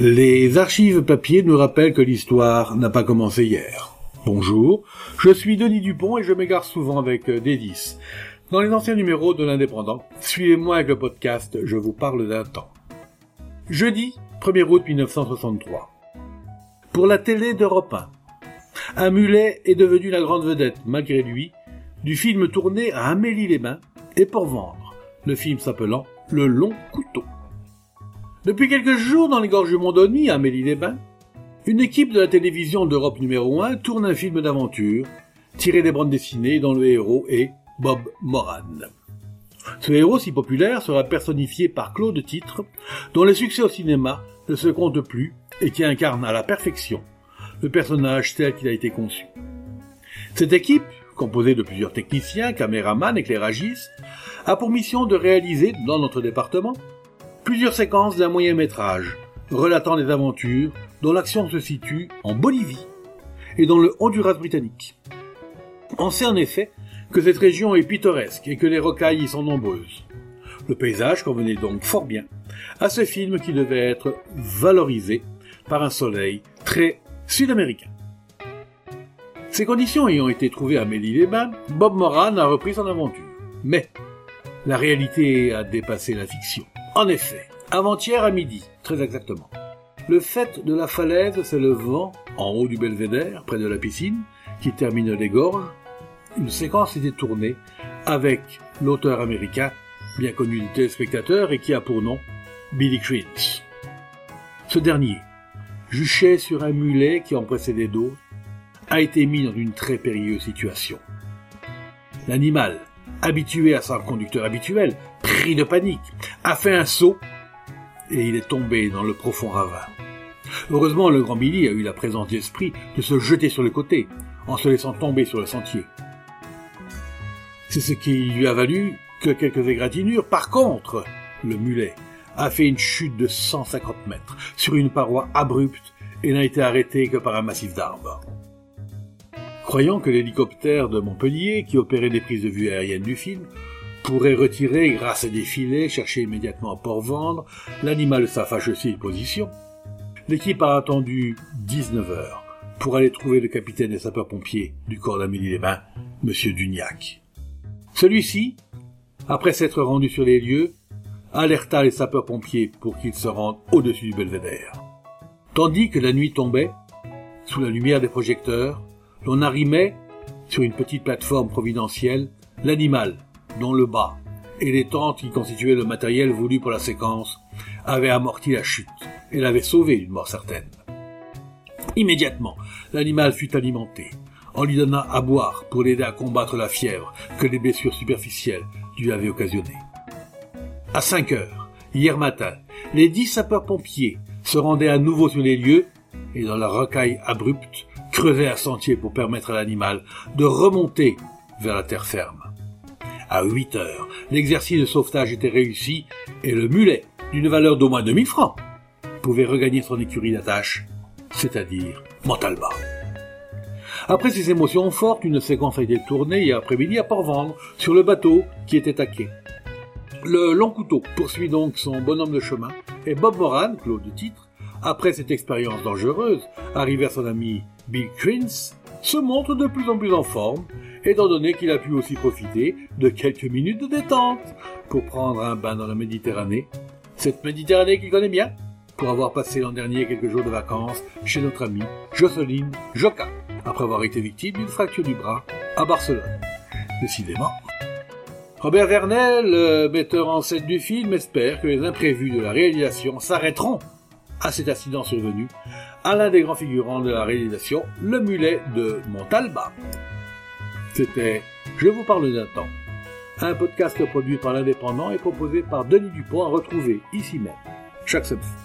Les archives papier nous rappellent que l'histoire n'a pas commencé hier. Bonjour, je suis Denis Dupont et je m'égare souvent avec euh, Dédis. Dans les anciens numéros de l'Indépendant, suivez-moi avec le podcast Je vous parle d'un temps. Jeudi 1er août 1963. Pour la télé d'Europe 1, un mulet est devenu la grande vedette, malgré lui, du film tourné à Amélie-les-Bains et pour vendre, le film s'appelant Le Long Couteau. Depuis quelques jours, dans les gorges du Mont-Denis, à Amélie-les-Bains, une équipe de la télévision d'Europe numéro 1 tourne un film d'aventure, tiré des bandes dessinées dont le héros est Bob Moran. Ce héros si populaire sera personnifié par Claude Titre, dont les succès au cinéma ne se comptent plus et qui incarne à la perfection le personnage tel qu'il a été conçu. Cette équipe, composée de plusieurs techniciens, caméramans, éclairagistes, a pour mission de réaliser, dans notre département, plusieurs séquences d'un moyen métrage relatant des aventures dont l'action se situe en Bolivie et dans le Honduras britannique. On sait en effet que cette région est pittoresque et que les rocailles y sont nombreuses. Le paysage convenait donc fort bien à ce film qui devait être valorisé par un soleil très sud-américain. Ces conditions ayant été trouvées à Mélie-les-Bains, Bob Moran a repris son aventure. Mais la réalité a dépassé la fiction. En effet, avant-hier à midi, très exactement, le fait de la falaise s'élevant en haut du belvédère, près de la piscine, qui termine les gorges, une séquence était tournée avec l'auteur américain, bien connu des téléspectateurs et qui a pour nom Billy Crins. Ce dernier, juché sur un mulet qui en précédait d'autres, a été mis dans une très périlleuse situation. L'animal, habitué à son conducteur habituel, pris de panique, a fait un saut et il est tombé dans le profond ravin. Heureusement, le grand Billy a eu la présence d'esprit de se jeter sur le côté, en se laissant tomber sur le sentier. C'est ce qui lui a valu que quelques égratignures. Par contre, le mulet a fait une chute de 150 mètres sur une paroi abrupte et n'a été arrêté que par un massif d'arbres. Croyant que l'hélicoptère de Montpellier, qui opérait des prises de vue aériennes du film, pourrait retirer, grâce à des filets chercher immédiatement à Port-Vendre, l'animal de sa fâcheuse position, l'équipe a attendu 19 heures pour aller trouver le capitaine des sapeurs-pompiers du corps d'Amélie-les-Bains, M. Dugnac. Celui-ci, après s'être rendu sur les lieux, alerta les sapeurs-pompiers pour qu'ils se rendent au-dessus du belvédère. Tandis que la nuit tombait, sous la lumière des projecteurs, l'on arrimait, sur une petite plateforme providentielle, l'animal dont le bas et les tentes qui constituaient le matériel voulu pour la séquence avaient amorti la chute et l'avaient sauvé d'une mort certaine. Immédiatement, l'animal fut alimenté. On lui donna à boire pour l'aider à combattre la fièvre que les blessures superficielles lui avaient occasionné. À 5 heures, hier matin, les dix sapeurs-pompiers se rendaient à nouveau sur les lieux et dans la rocaille abrupte creusaient un sentier pour permettre à l'animal de remonter vers la terre ferme. À 8 heures, l'exercice de sauvetage était réussi et le mulet, d'une valeur d'au moins 2000 francs, pouvait regagner son écurie d'attache, c'est-à-dire Montalba. Après ces émotions fortes, une séquence a été tournée hier après-midi à Port-Vendre, sur le bateau qui était à quai. Le long couteau poursuit donc son bonhomme de chemin, et Bob Moran, Claude de titre, après cette expérience dangereuse, arrivé à son ami Bill Crins, se montre de plus en plus en forme, étant donné qu'il a pu aussi profiter de quelques minutes de détente pour prendre un bain dans la Méditerranée. Cette Méditerranée qu'il connaît bien, pour avoir passé l'an dernier quelques jours de vacances chez notre amie Jocelyne Joca, après avoir été victime d'une fracture du bras à Barcelone. Décidément. Robert Vernel, metteur en scène du film, espère que les imprévus de la réalisation s'arrêteront à cet accident survenu à l'un des grands figurants de la réalisation, le mulet de Montalba. C'était Je vous parle d'un temps, un podcast produit par l'Indépendant et proposé par Denis Dupont à retrouver ici même, chaque semaine.